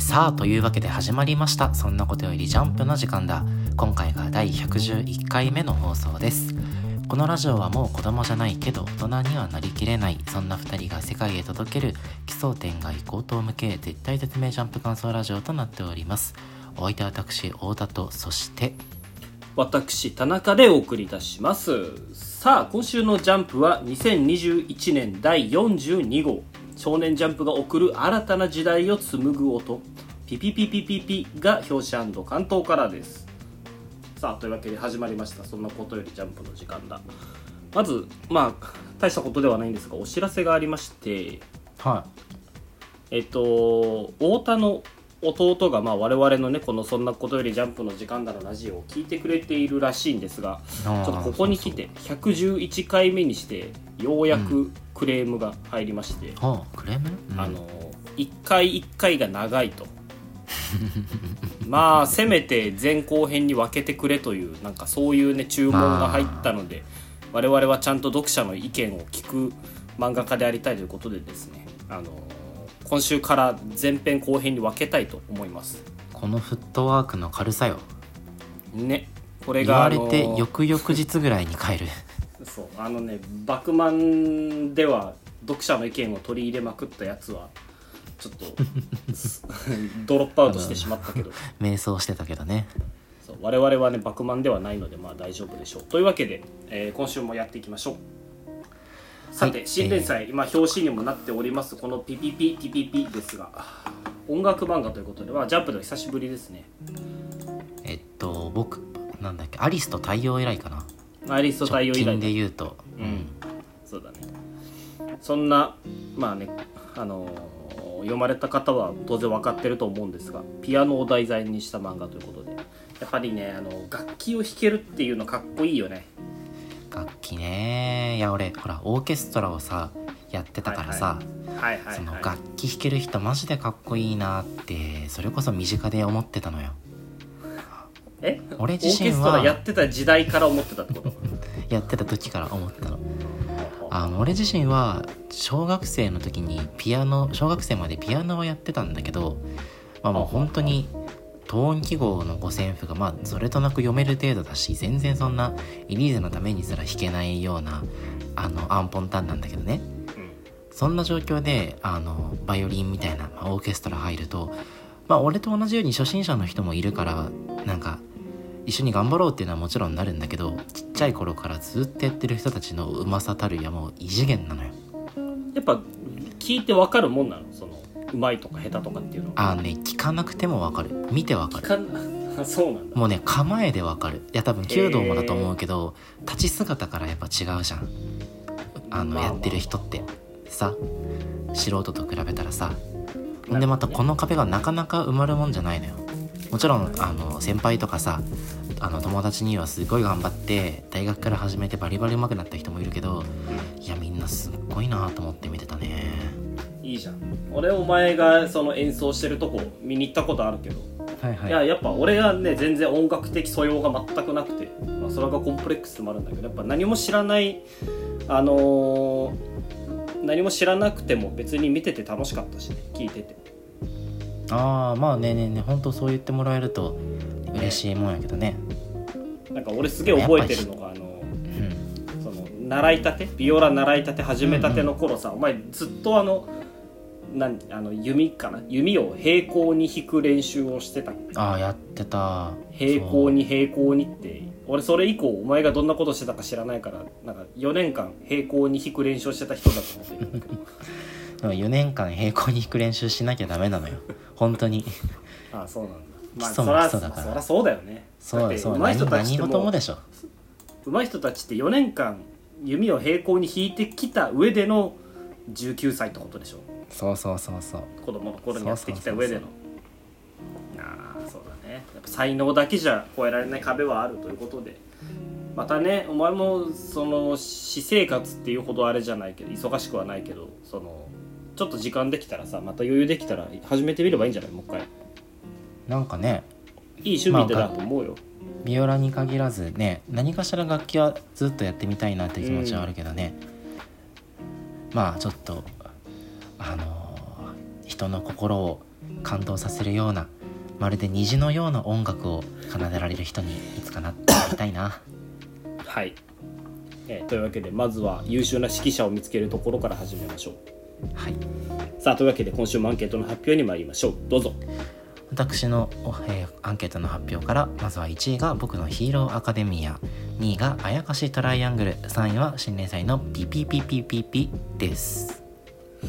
さあというわけで始まりました。そんなことよりジャンプの時間だ。今回が第111回目の放送です。このラジオはもう子供じゃないけど大人にはなりきれない。そんな2人が世界へ届ける。奇想天外高等無形絶対絶命ジャンプ感想ラジオとなっております。お相手は私太田とそして私田中でお送りいたします。さあ今週のジャンプは2021年第42号。少年ジャンプが送る新たな時代を紡ぐ音。ピピピピピピが表紙関東からです。さあというわけで始まりました。そんなことよりジャンプの時間だ。まずまあ大したことではないんですがお知らせがありまして。はえっと太田の弟がまあ我々のねこの「そんなことよりジャンプの時間だ」のラジオを聞いてくれているらしいんですがちちょっとここに来て111回目にしてようやくクレームが入りまして、あの1回1回が長いと。まあせめて前後編に分けてくれというなんかそういうね注文が入ったので我々はちゃんと読者の意見を聞く漫画家でありたいということでですねあの今週から前編後編に分けたいと思います。このフットワークの軽さよ。ねこれ言われがあのて翌々日ぐらいに帰る。そうあのね「バクマン」では読者の意見を取り入れまくったやつはちょっと ドロップアウトしてしまったけど。瞑想してたけどね。そう我々はねバクマンではないのでまあ大丈夫でしょう。というわけで、えー今週もやっていきましょうさて、はい新連載、今表紙にもなっておりますこの「ピピピピピピ」ですが音楽漫画ということではジャンプでは久しぶりですね。えっと僕なんだっけアリスと太陽以来かな。アリスト太陽以来で言うと。うん、そうだね。そんなまあねあのー読まれた方は当然分かってると思うんですがピアノを題材にした漫画ということでやっぱりねあの楽器を弾けるっていうのかっこいいよね楽器ね。いや俺ほらオーケストラをさやってたからさ、はいはい。はいその楽器弾ける人マジでかっこいいなってそれこそ身近で思ってたのよ。え？俺自身は。やってた時代から思ってたってこと？やってた時から思ってたの。あの俺自身は小学生の時にピアノ小学生までピアノをやってたんだけど、まあ、もう本当にトーン記号の五線譜がまあそれとなく読める程度だし全然そんなエリーゼのためにすら弾けないようなあのアンポンタンなんだけどね。うん。そんな状況であのバイオリンみたいな、まあ、オーケストラ入るとまあ俺と同じように初心者の人もいるからなんか一緒に頑張ろうっていうのはもちろんなるんだけどちっちゃい頃からずっとやってる人たちのうまさたるやもう異次元なのよ。やっぱ聞いて分かるもんなの？そのうまいとか下手とかっていうのは。あのね聞かなくてもわかる。見てわかる。かん そうなんだ。もうね構えでわかる。いや多分弓道もだと思うけど立ち姿からやっぱ違うじゃん。あのまあまあ。やってる人って。さ素人と比べたらさ。ほんでまたこの壁がなかなか埋まるもんじゃないのよ。もちろんあの先輩とかさあの友達にはすごい頑張って大学から始めてバリバリ上手くなった人もいるけどいやみんなすっごいなと思って見てたねいいじゃん。俺お前がその演奏してるとこ見に行ったことあるけど。はいはい。ややっぱ俺はね全然音楽的素養が全くなくて、まあ、それがコンプレックスでもあるんだけどやっぱ何も知らないあのー何も知らなくても別に見てて楽しかったしね聞いてて。ああまあねえねえねえ本当そう言ってもらえると嬉しいもんやけどね。なんか俺すげえ覚えてるのがあのうん。その習いたて？ビオラ習いたて始めたての頃さ、お前ずっとあのなんあの弓かな？弓を平行に弾く練習をしてた。ああやってた。平行に平行にって。俺それ以降お前がどんなことしてたか知らないからなんか4年間平行に弾く練習をしてた人だと思ってるんだけど。そう4年間平行に弾く練習しなきゃダメなのよ。本当に。ああそうなんだ。まあそら基礎だから。そらそうだよね。そうだそうだ。何事もでしょ。上手い人たちって4年間弓を平行に弾いてきた上での19歳ってことでしょそうそうそうそう。子供の頃にやってきた上での。ああそうだね。やっぱ才能だけじゃ越えられない壁はあるということで。またねお前もその私生活っていうほどあれじゃないけど忙しくはないけどそのちょっと時間できたらさまた余裕できたら始めてみればいいんじゃない？もう一回。なんかねいい趣味だなと思うよ、ビオラに限らずね何かしら楽器はずっとやってみたいなって気持ちはあるけどね、まあちょっとあのー人の心を感動させるようなまるで虹のような音楽を奏でられる人にいつかなってなりたいな。はい、えーというわけでまずは優秀な指揮者を見つけるところから始めましょう。はい。さあというわけで今週もアンケートの発表に参りましょう。どうぞ。私の、おえーアンケートの発表からまずは1位が僕のヒーローアカデミア。2位があやかしトライアングル。3位は新連載のピピピピピピです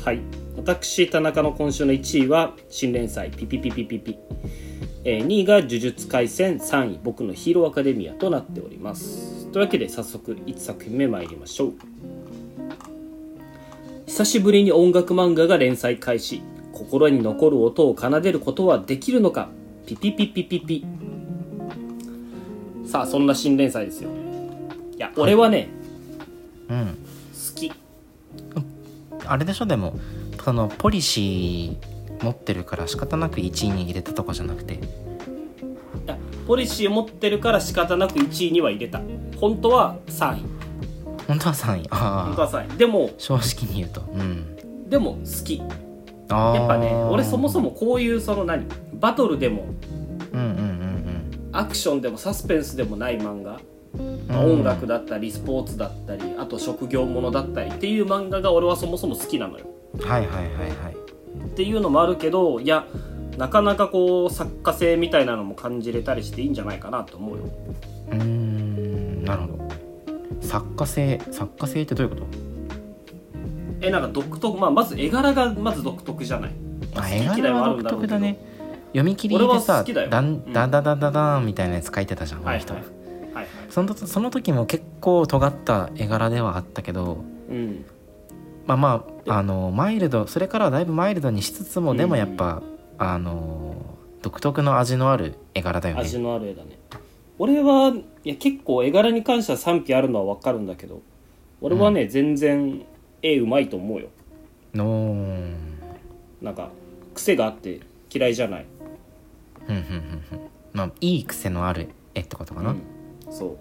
はい。私田中の今週の1位は新連載ピピピピピピ、えー2位が呪術廻戦3位僕のヒーローアカデミアとなっております。というわけで早速1作品目参りましょう。久しぶりに音楽漫画が連載開始。心に残る音を奏でることはできるのか？ピピピピピピ。さあそんな新連載ですよ。いや俺はね、うんあれでしょ？でもそのポリシー持ってるから仕方なく1位に入れたとかじゃなくて。ポリシー持ってるから仕方なく1位には入れた。本当は3位。本当は3位。本当ああは3位。でも正直に言うと。うん。でも好き。やっぱね俺そもそもこういうその何？バトルでもうんうんうんアクションでもサスペンスでもない漫画、うんまあ音楽だったりスポーツだったりあと職業ものだったりっていう漫画が俺はそもそも好きなのよ。はいはいはいはい。っていうのもあるけどいやなかなかこう作家性みたいなのも感じれたりしていいんじゃないかなと思うよ。うーんなるほど。作家性作家性ってどういうこと？えなんか独特、まあ、まず絵柄がまず独特じゃない。あ好き嫌い絵柄は独特だね。読み切りでさだうん。ダダダダダンみたいなやつ書いてたじゃんこの人、はいはいそのその時も結構尖った絵柄ではあったけどうん。まあまああのマイルドそれからはだいぶマイルドにしつつも、うんでもやっぱあの独特の味のある絵柄だよね。味のある絵だね。俺はいや結構絵柄に関しては賛否あるのは分かるんだけど俺はね、全然絵うまいと思うよ。のー。なんか癖があって嫌いじゃない。ふんふんふんふん。まあいい癖のある絵ってことかな、うんそ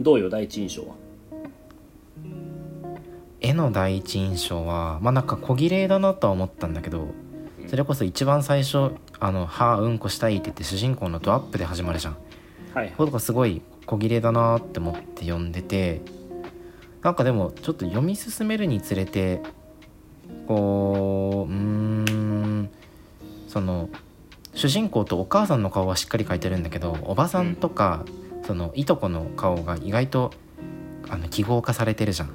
う。どうよ第一印象は？絵の第一印象はまあなんか小綺麗だなとは思ったんだけどそれこそ一番最初「あのはあうんこしたい」って言って主人公のドアップで始まるじゃん。はいとかすごい小綺麗だなって思って読んでてなんかでもちょっと読み進めるにつれてこううーんその主人公とお母さんの顔はしっかり描いてるんだけどおばさんとか、そのいとこの顔が意外とあの記号化されてるじゃん。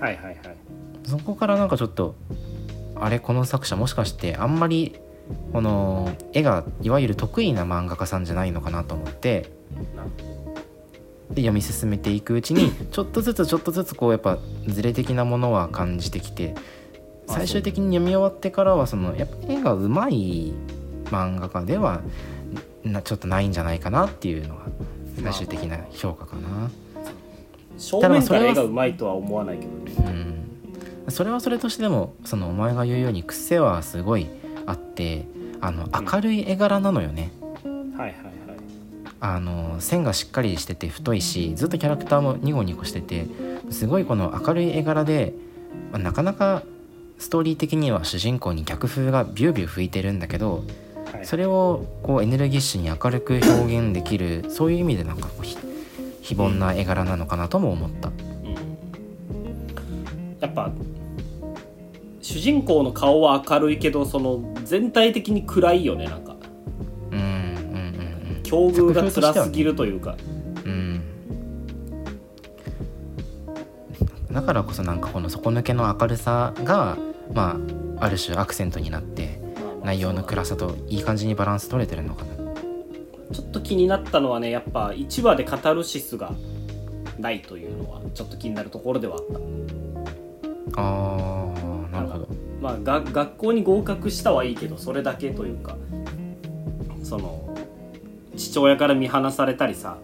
はいはいはい。そこからなんかちょっとあれこの作者もしかしてあんまりこの絵がいわゆる得意な漫画家さんじゃないのかなと思ってなで読み進めていくうちにちょっとずつちょっとずつこうやっぱズレ的なものは感じてきてあ最終的に読み終わってからはそのやっぱ絵がうまい漫画家ではなちょっとないんじゃないかなっていうのが最終的な評価かな。正面から絵がうまいとは思わないけどね。うん、それはそれとしてでもそのお前が言うように癖はすごいあってあの明るい絵柄なのよね、はいはいはい。あの線がしっかりしてて太いしずっとキャラクターもニコニコしててすごいこの明るい絵柄で、まあなかなかストーリー的には主人公に逆風がビュービュー吹いてるんだけどはいそれをこうエネルギッシュに明るく表現できるそういう意味でなんかこうひ非凡な絵柄なのかなとも思った。やっぱ主人公の顔は明るいけどその全体的に暗いよねなんか。うんうんうんうん。境遇が辛すぎるというか、うん。だからこそなんかこの底抜けの明るさがまあある種アクセントになって内容の暗さといい感じにバランス取れてるのかな。ちょっと気になったのはねやっぱ1話でカタルシスがないというのはちょっと気になるところではあった。あーなるほど。まあが学校に合格したはいいけどそれだけというかその父親から見放されたりさ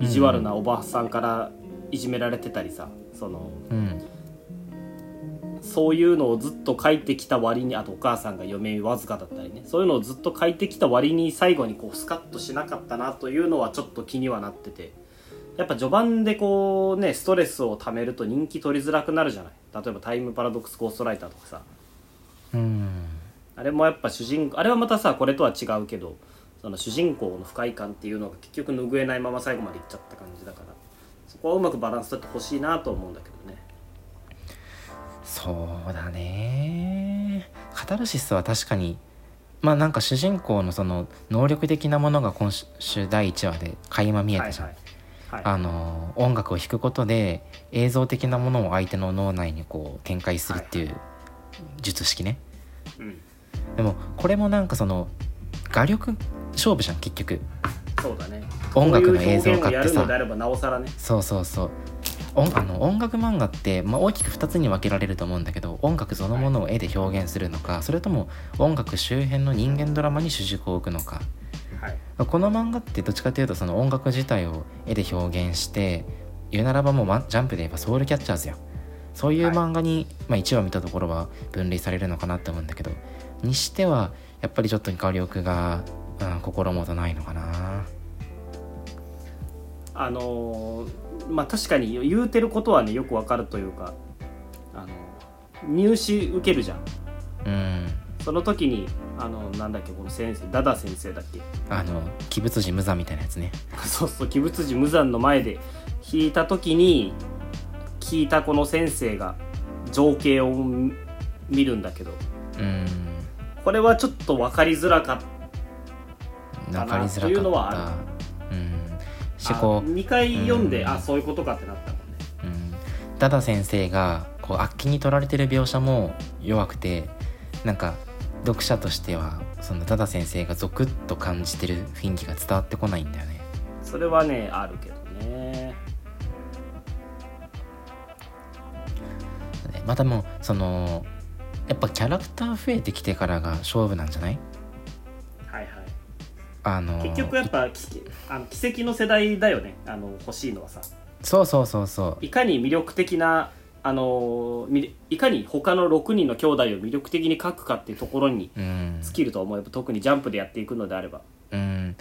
意地悪なおばさんからいじめられてたりさそのうんそういうのをずっと書いてきた割にあとお母さんが余命わずかだったりねそういうのをずっと書いてきた割に最後にこうスカッとしなかったなというのはちょっと気にはなっててやっぱ序盤でこうねストレスをためると人気取りづらくなるじゃない。例えばタイムパラドックスゴーストライターとかさ。うん。あれもやっぱ主人公あれはまたさこれとは違うけどその主人公の不快感っていうのが結局拭えないまま最後までいっちゃった感じだからそこはうまくバランス取ってほしいなと思うんだけど。ねそうだね。カタルシスは確かにまあなんか主人公のその能力的なものが今週第1話で垣間見えたじゃん、はいはい、あの音楽を弾くことで映像的なものを相手の脳内にこう展開するっていう術式ね、うん、でもこれもなんかその画力勝負じゃん結局。そうだね。音楽の映像化化ってさ。ね。そうそうそう音あの音楽漫画って、まあ、大きく2つに分けられると思うんだけど音楽そのものを絵で表現するのか、それとも音楽周辺の人間ドラマに主軸を置くのか。はい。この漫画ってどっちかというとその音楽自体を絵で表現して言うならばもうまジャンプで言えばソウルキャッチャーズよそういう漫画に、まあ、1話見たところは分類されるのかなって思うんだけどにしてはやっぱりちょっと画力が、うん、心もとないのかなあのーまあ確かに言うてることはねよくわかるというかあの入試受けるじゃん。うん。その時にあのなんだっけこの先生ダダ先生だっけ？あの鬼物寺無惨みたいなやつね。そうそう鬼物寺無惨の前で弾いた時に聞いたこの先生が情景を見るんだけどうん。これはちょっと分かりづらかっ分かりづというのはあったうんしたこう。2回読んで、うん。あそういうことかってなったもんね。うん。ダダ先生がこう悪気に取られてる描写も弱くてなんか読者としてはそのダダ先生がゾクッと感じてる雰囲気が伝わってこないんだよね。それはねあるけどねまたもうそのやっぱキャラクター増えてきてからが勝負なんじゃない？あの結局やっぱきあの奇跡の世代だよね。あの欲しいのはさ。そうそうそうそう。いかに魅力的なあのみいかに他の6人の兄弟を魅力的に描くかっていうところにうん。尽きると思えば特にジャンプでやっていくのであれば。うん。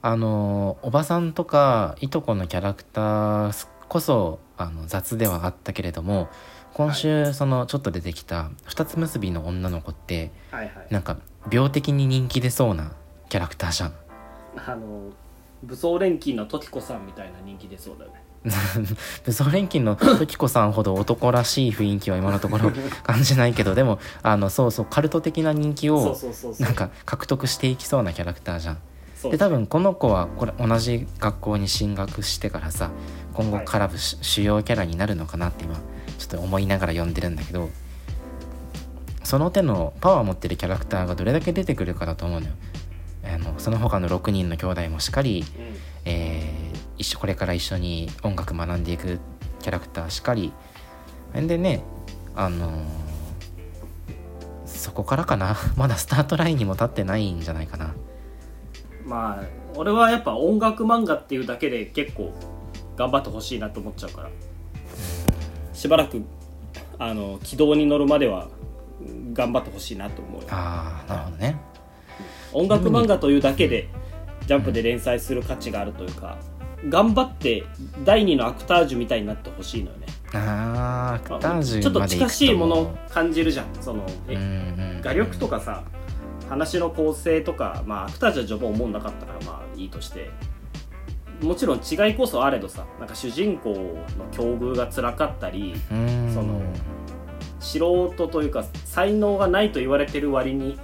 あのおばさんとかいとこのキャラクターこそあの雑ではあったけれども今週そのちょっと出てきた二つ結びの女の子ってはいはい。なんか病的に人気出そうなキャラクターじゃんあの武装錬金の時子さんみたいな人気出そうだよね。武装錬金の時子さんほど男らしい雰囲気は今のところ感じないけどでもあのそうそうカルト的な人気をなんか獲得していきそうなキャラクターじゃん。で多分この子はこれ同じ学校に進学してからさ今後絡むし主要キャラになるのかなって今ちょっと思いながら読んでるんだけどその手のパワー持ってるキャラクターがどれだけ出てくるかだと思うのよあのその他の6人の兄弟もしっかり、うん。えー一緒これから一緒に音楽学んでいくキャラクターしっかり。んでねあのーそこからかな。まだスタートラインにも立ってないんじゃないかな。まあ俺はやっぱ音楽漫画っていうだけで結構頑張ってほしいなと思っちゃうから。しばらくあの軌道に乗るまではうん頑張ってほしいなと思うよ。あーなるほどね音楽漫画というだけでジャンプで連載する価値があるというか頑張って第二のアクタージュみたいになってほしいのよね。あーアクタージュちょっと近しいものを感じるじゃんその画力とかさ話の構成とかまあアクタージュは序盤思んなかったからまあいいとして。もちろん違いこそあれどさなんか主人公の境遇が辛かったりうん。その素人というか才能がないと言われてる割にん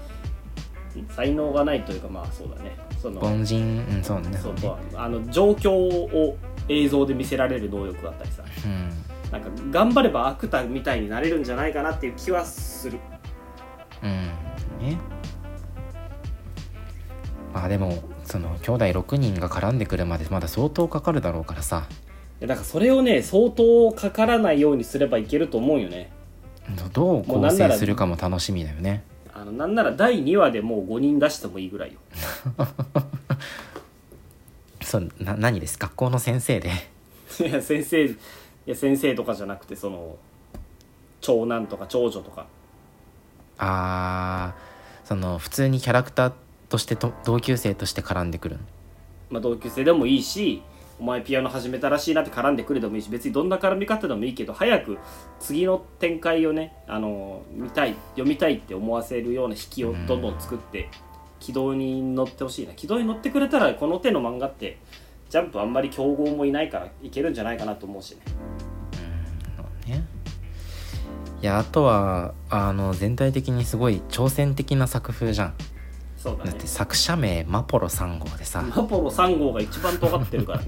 才能がないというかまあそうだね。その凡人うんそうね。そうあの状況を映像で見せられる能力だったりさ。うん。なんか頑張ればアクターみたいになれるんじゃないかなっていう気はする。うん。ね。まあでもその兄弟6人が絡んでくるまでまだ相当かかるだろうからさ。いやだからそれをね相当かからないようにすればいけると思うよね。どう構成するかも楽しみだよねあのなんなら第2話でもう5人出してもいいぐらいよ。そうな何です？学校の先生で。いや先生いや先生とかじゃなくてその長男とか長女とか。あーその普通にキャラクターとしてと同級生として絡んでくるまあ、同級生でもいいしお前ピアノ始めたらしいなって絡んでくれでもいいし別にどんな絡み方でもいいけど早く次の展開をねあの見たい読みたいって思わせるような引きをどんどん作って軌道に乗ってほしいな。軌道に乗ってくれたらこの手の漫画ってジャンプあんまり競合もいないからいけるんじゃないかなと思うしね。うんね。いやあとはあの全体的にすごい挑戦的な作風じゃんそうだね。だって作者名マポロ3号でさ。マポロ3号が一番尖ってるからね。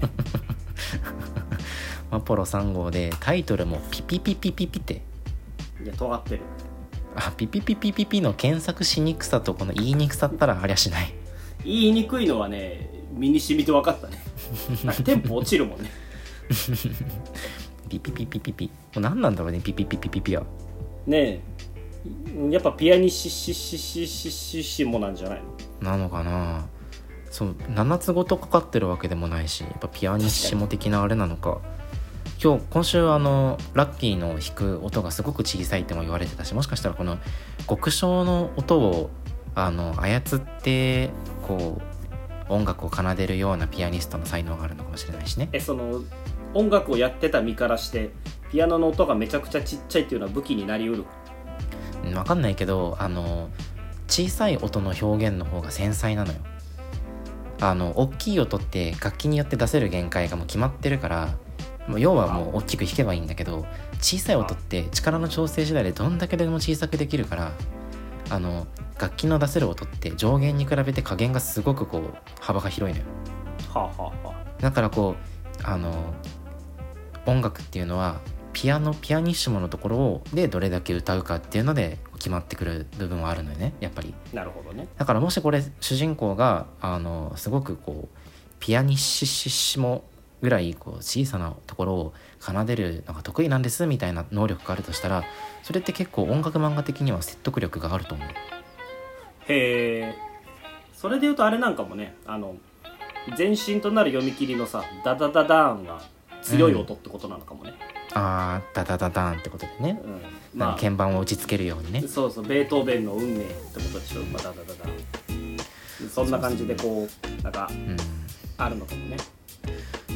マポロ3号でタイトルもピピピピピピって。いや尖ってる。あピピピピピピの検索しにくさとこの言いにくさったらありゃしない。言いにくいのはね身に染みて分かったね。テンポ落ちるもんね。ピピピピピピ。もう何なんだろうねピピピピピピは。ねえやっぱピアニッシシシシシシシモなんじゃないのなのかなそう7つごとかかってるわけでもないしやっぱピアニッシモ的なあれなのか今日今週あのラッキーの弾く音がすごく小さいっても言われてたしもしかしたらこの極小の音をあの操ってこう音楽を奏でるようなピアニストの才能があるのかもしれないしねえその音楽をやってた身からしてピアノの音がめちゃくちゃちっちゃいっていうのは武器になりうるうんわかんないけどあの小さい音の表現の方が繊細なのよ。あの大きい音って楽器によって出せる限界がもう決まってるからもう要はもう大きく弾けばいいんだけど小さい音って力の調整次第でどんだけでも小さくできるからあの楽器の出せる音って上限に比べて加減がすごくこう幅が広いのよ。はあ、はあはだからこうあの音楽っていうのはピアノピアニッシモのところをでどれだけ歌うかっていうので決まってくる部分はあるのよねやっぱり。あ、なるほどね。だからもしこれ主人公があのすごくこうピアニッシシモぐらいこう小さなところを奏でるのが得意なんですみたいな能力があるとしたらそれって結構音楽漫画的には説得力があると思う。へえそれで言うとあれなんかもねあの前身となる読み切りのさダダダダーンが強い音ってことなのかもね、あーダダダダーンってことでね、うん。なんか鍵盤を打ちつけるようにね。そうそうベートーベンの運命ってことでしょ、まあ、ダダダダーン。そんな感じでこうなんかうん。あるのかもね。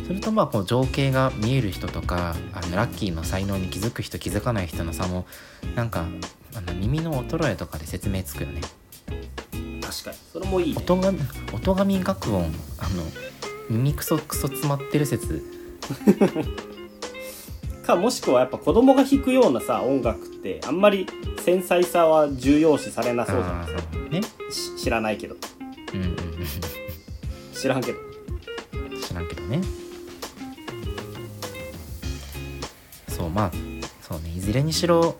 それとまあこう情景が見える人とかあのラッキーの才能に気づく人気づかない人の差もなんかあの耳の衰えとかで説明つくよね。確かに。それもいいね。音が音神楽音あの耳クソクソ詰まってる説 かもしくはやっぱ子供が弾くようなさ音楽ってあんまり繊細さは重要視されなそうじゃんあーそうね。し知らないけど。うんうんうん知らんけど。知らんけどね。そうまあそうね。いずれにしろ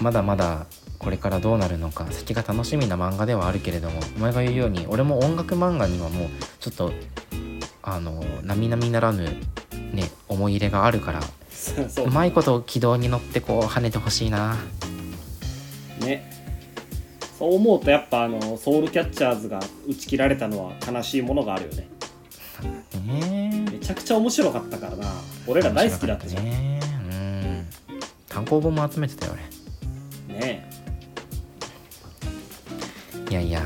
まだまだこれからどうなるのか先が楽しみな漫画ではあるけれどもお前が言うように俺も音楽漫画にはもうちょっとあの並々ならぬね思い入れがあるからそう。まいこと軌道に乗ってこう跳ねてほしいな。ね。そう思うとやっぱあのソウルキャッチャーズが打ち切られたのは悲しいものがあるよね。ね。めちゃくちゃ面白かったからな。俺ら大好きだったじゃんねね。うん。単行本も集めてたよ俺。えいやいや。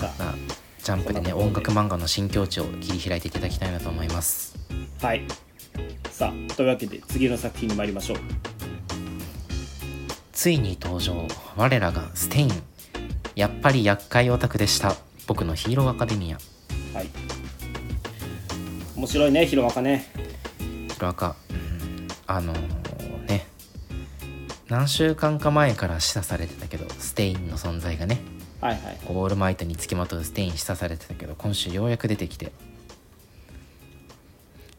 さまあジャンプでね音楽漫画の新境地を切り開いていただきたいなと思います。あはいさあというわけで次の作品に参りましょう。ついに登場。我らがステイン。やっぱり厄介オタクでした。僕のヒーローアカデミア。はい。面白いねヒロアカね。ヒロアカ、うん、あのーね。何週間か前から示唆されてたけどステインの存在がね。はいはい。オールマイトにつきまとうステイン示唆されてたけど今週ようやく出てきて。い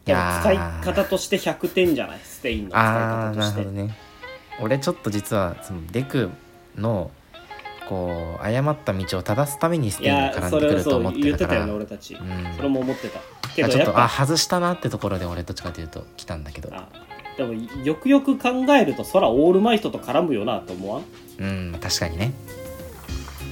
でも使いー方として100点じゃない？ステインの使い方として。ね。俺ちょっと実はそのデクのこう誤った道を正すためにスいテインがや絡んでくると思ってたから。言ってたよね俺たち、うん。それも思ってた。けあちょっとあ外したなってところで俺どっちかというと来たんだけど。あでもよくよく考えるとそらオールマイトと絡むよなと思わん？うん確かにね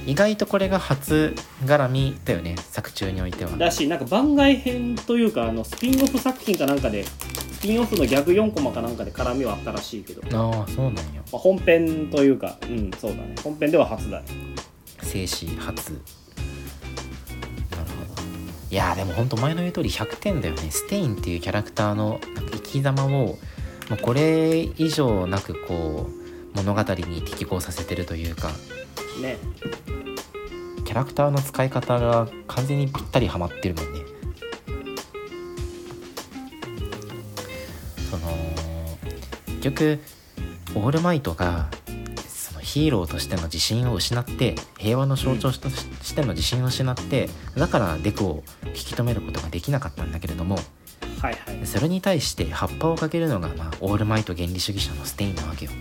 意外とこれが初絡みだよね作中においては。だしなんか番外編というかあのスピンオフ作品かなんかでスピンオフのギャグ4コマかなんかで絡みはあったらしいけど、まああそうなんや。あ、本編というかうんそうだね。本編では初だね。静止初。なるほど。いいやーでも本当前の言う通り100点だよね。ステインっていうキャラクターの生き様をもうこれ以上なくこう物語に適合させてるというかね。キャラクターの使い方が完全にぴったりハマってるもんね。その結局オールマイトがそのヒーローとしての自信を失って平和の象徴としての自信を失ってだからデクを引き止めることができなかったんだけれどもはいはい。それに対して葉っぱをかけるのが、まあ、オールマイト原理主義者のステインなわけよ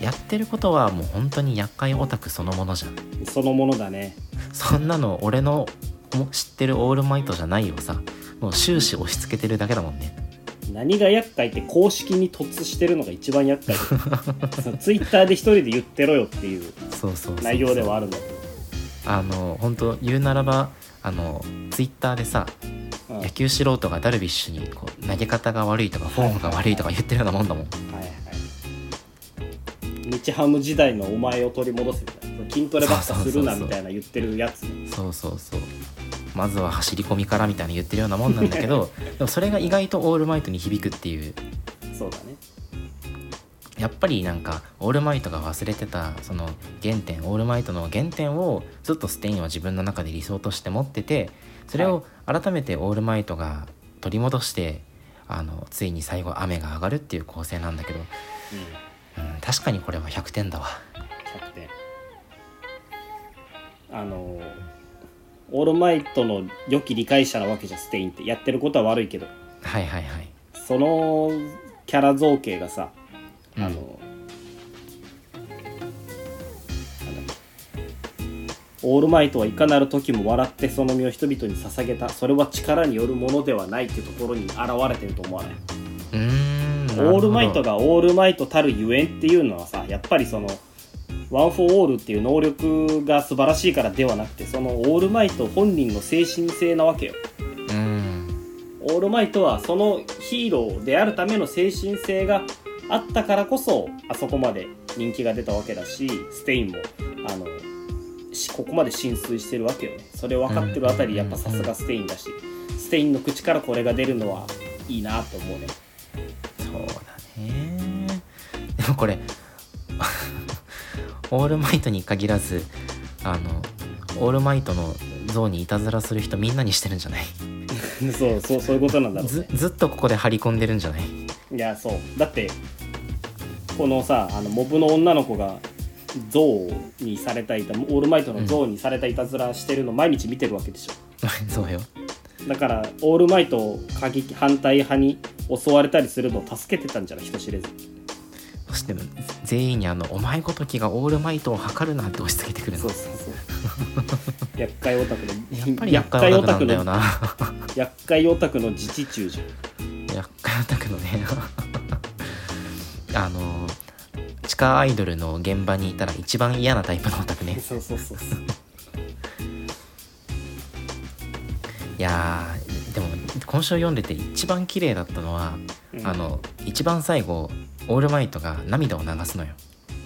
やってることはもう本当に厄介オタクそのものじゃん。そのものだね。そんなの俺のも知ってるオールマイトじゃないよさ。もう終始押し付けてるだけだもんね。何が厄介って公式に突してるのが一番厄介。ツイッターで一人で言ってろよっていう内容ではあるんだけどあの本当言うならばあのツイッターでさうん。はい野球素人がダルビッシュにこう投げ方が悪いとかフォームが悪いとか言ってるようなもんだもん。はい日ハム時代のお前を取り戻せみたいな筋トレばっかするなみたいな言ってるやつねそうそうそう。まずは走り込みからみたいな言ってるようなもんなんだけど でもそれが意外とオールマイトに響くっていうそうだねやっぱりなんかオールマイトが忘れてたその原点オールマイトの原点をずっとステインは自分の中で理想として持っててそれを改めてオールマイトが取り戻してあのついに最後雨が上がるっていう構成なんだけど、うん、確かにこれは100点だわ。100点。あのオールマイトの良き理解者なわけじゃんステインってやってることは悪いけど。はいはいはい。そのキャラ造形がさうん。あの、なんオールマイトはいかなる時も笑ってその身を人々に捧げた。それは力によるものではないっていうところに現れてると思わない？うーんオールマイトがオールマイトたるゆえんっていうのはさやっぱりそのワン・フォー・オールっていう能力が素晴らしいからではなくてそのオールマイト本人の精神性なわけよ。うん。オールマイトはそのヒーローであるための精神性があったからこそあそこまで人気が出たわけだしステインもあのしここまで心酔してるわけよね。それ分かってるあたりやっぱさすがステインだしステインの口からこれが出るのはいいなと思うねこれ。オールマイトに限らずあのオールマイトの像にいたずらする人みんなにしてるんじゃない？そうそうそういうことなんだろうずね。ずっとここで張り込んでるんじゃない？いやそう。だってこのさあのモブの女の子が像にされたいたオールマイトの像にされたいたずらしてるの毎日見てるわけでしょ、そうよ。だからオールマイトを過激反対派に襲われたりするのを助けてたんじゃない？人知れずそして全員にあの「お前ごときがオールマイトを測るな」って押し付けてくるの。そうそうそう。厄介オタクのやっぱり厄介オタクなんだよな。厄介オタクの自治中じゃん。厄介オタクのね。あの地下アイドルの現場にいたら一番嫌なタイプのオタクね。そうそうそうそう。いやーでも今週読んでて一番綺麗だったのは、うん。あの一番最後オールマイトが涙を流すのよ。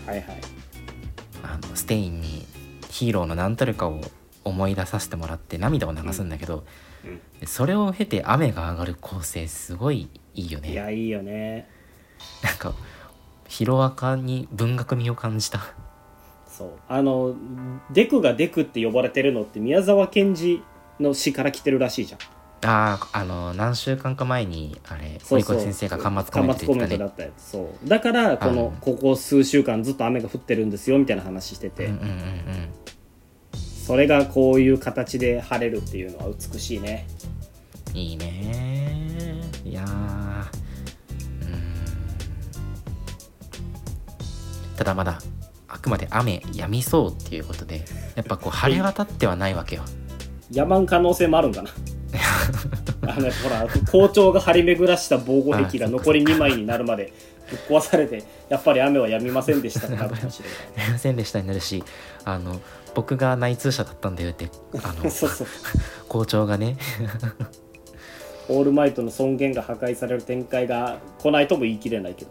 はいはい。あのステインにヒーローの何たるかを思い出させてもらって涙を流すんだけど、うん。でそれを経て雨が上がる構成すごいいいよいねやいいよね。なんかヒロアカに文学味を感じた。そう。あのデクがデクって呼ばれてるのって宮沢賢治の詩から来てるらしいじゃんあーあの何週間か前にあれそう先生が端末コメントだったやつ。そうだからこのうん。ここ数週間ずっと雨が降ってるんですよみたいな話してて、うんうんうんうん。それがこういう形で晴れるっていうのは美しいね。いいね。いやー。うーん。ただまだあくまで雨止みそうっていうことでやっぱこう晴れ渡ってはないわけよ。山ん可能性もあるんかなあのほら校長が張り巡らした防護壁が残り2枚になるまでぶっ壊されてやっぱり雨は止みませんでしたってなるかもしれすい。ませんでしたになるしあの僕が内通者だったんだよってあのそうそう校長がね。オールマイトの尊厳が破壊される展開が来ないとも言い切れないけど。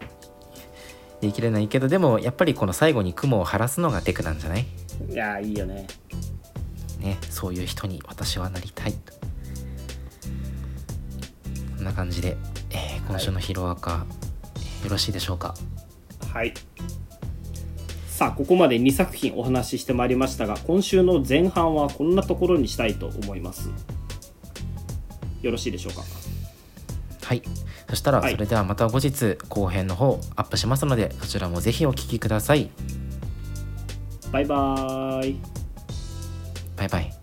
言い切れないけどでもやっぱりこの最後に雲を晴らすのがテクなんじゃない？いやーいいよね。ねそういう人に私はなりたいこんな感じで、えー今週のヒロアカ、よろしいでしょうか？はい。さあここまで2作品お話ししてまいりましたが今週の前半はこんなところにしたいと思います。よろしいでしょうか？はい。そしたらはい。それではまた後日後編の方アップしますのでそちらもぜひお聞きください。バイバーイ。バイバイ